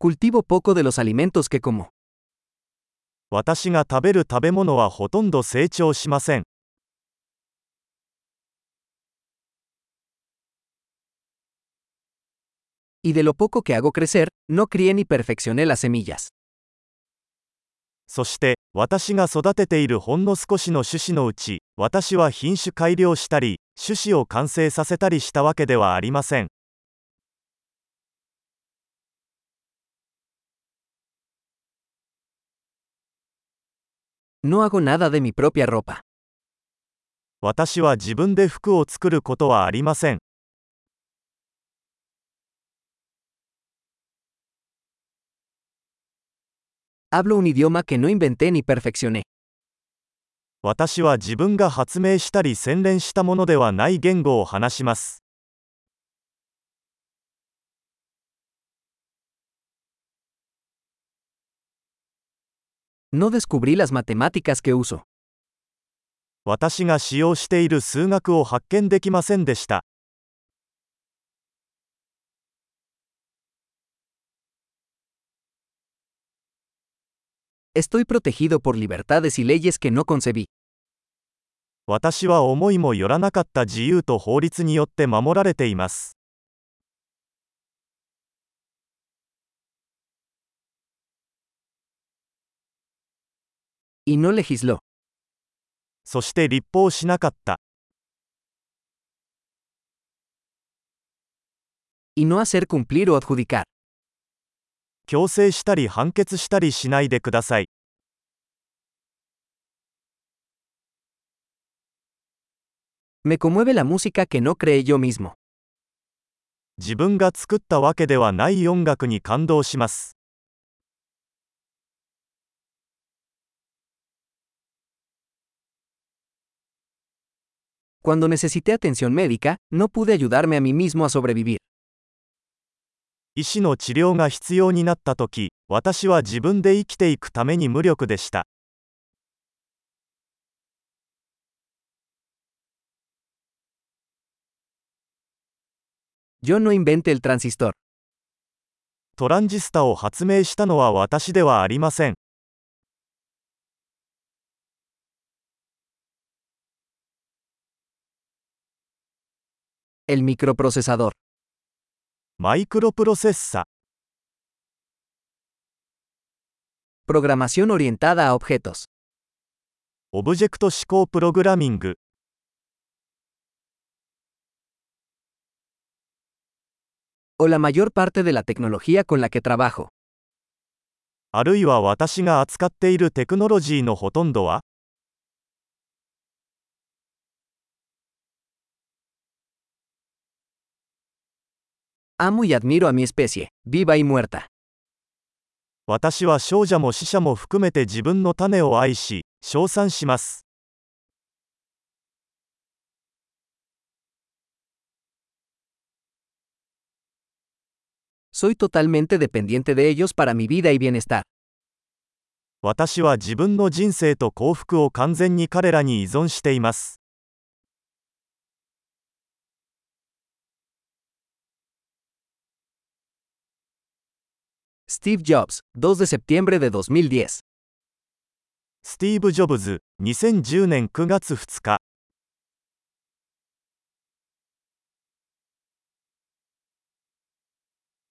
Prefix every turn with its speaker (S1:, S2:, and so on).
S1: cultivo poco de los alimentos
S2: 私が食べる食べ物はほとんど成長しません。そして、私が育てているほんの少しの種子のうち、私は品種改良したり、種子を完成させたりしたわけではありません。
S1: No hago nada de mi propia ropa.
S2: 私は自分で服を作ることはありません。
S1: Hablo un idioma que no inventé ni perfeccioné.
S2: 私は自分が発明したり洗練したものではない言語を話します。
S1: No descubrí las matemáticas
S2: 私が使用している数学を発見できませんでした。私は思いもよらなかった自由と法律によって守られています。
S1: Y no legisló.
S2: そして立法しなかった。
S1: Y no hacer cumplir o adjudicar.
S2: 強制したり判決したりしないでください。
S1: Me conmueve la música que no creé yo mismo.
S2: 自分が作ったわけではない音楽に感動します。
S1: Cuando necesité atención médica, no pude ayudarme a mí mismo a sobrevivir.
S2: 医師の治療が必要になったとき、私は自分で生きていくために無力でした。
S1: Yo no inventé el transistor.
S2: トランジスタを発明したのは私ではありません。
S1: El microprocesador.
S2: マイクロプロセッサ、
S1: Programación orientada a objetos.
S2: オブジェクト思考プログラミング、
S1: O la mayor parte de la tecnología con la que trabajo.
S2: あるいは私が扱っているテクノロジーのほとんどは
S1: Amo y admiro a mi especie, viva y muerta.
S2: 私は少女も死者も含めて自分の種を愛し、称賛します。
S1: Soy totalmente dependiente de ellos para mi vida y bienestar.
S2: 私は自分の人生と幸福を完全に彼らに依存しています。
S1: Steve Jobs, 2 de septiembre de 2010.
S2: スティーブ・ジョブズ、2010年9月2日。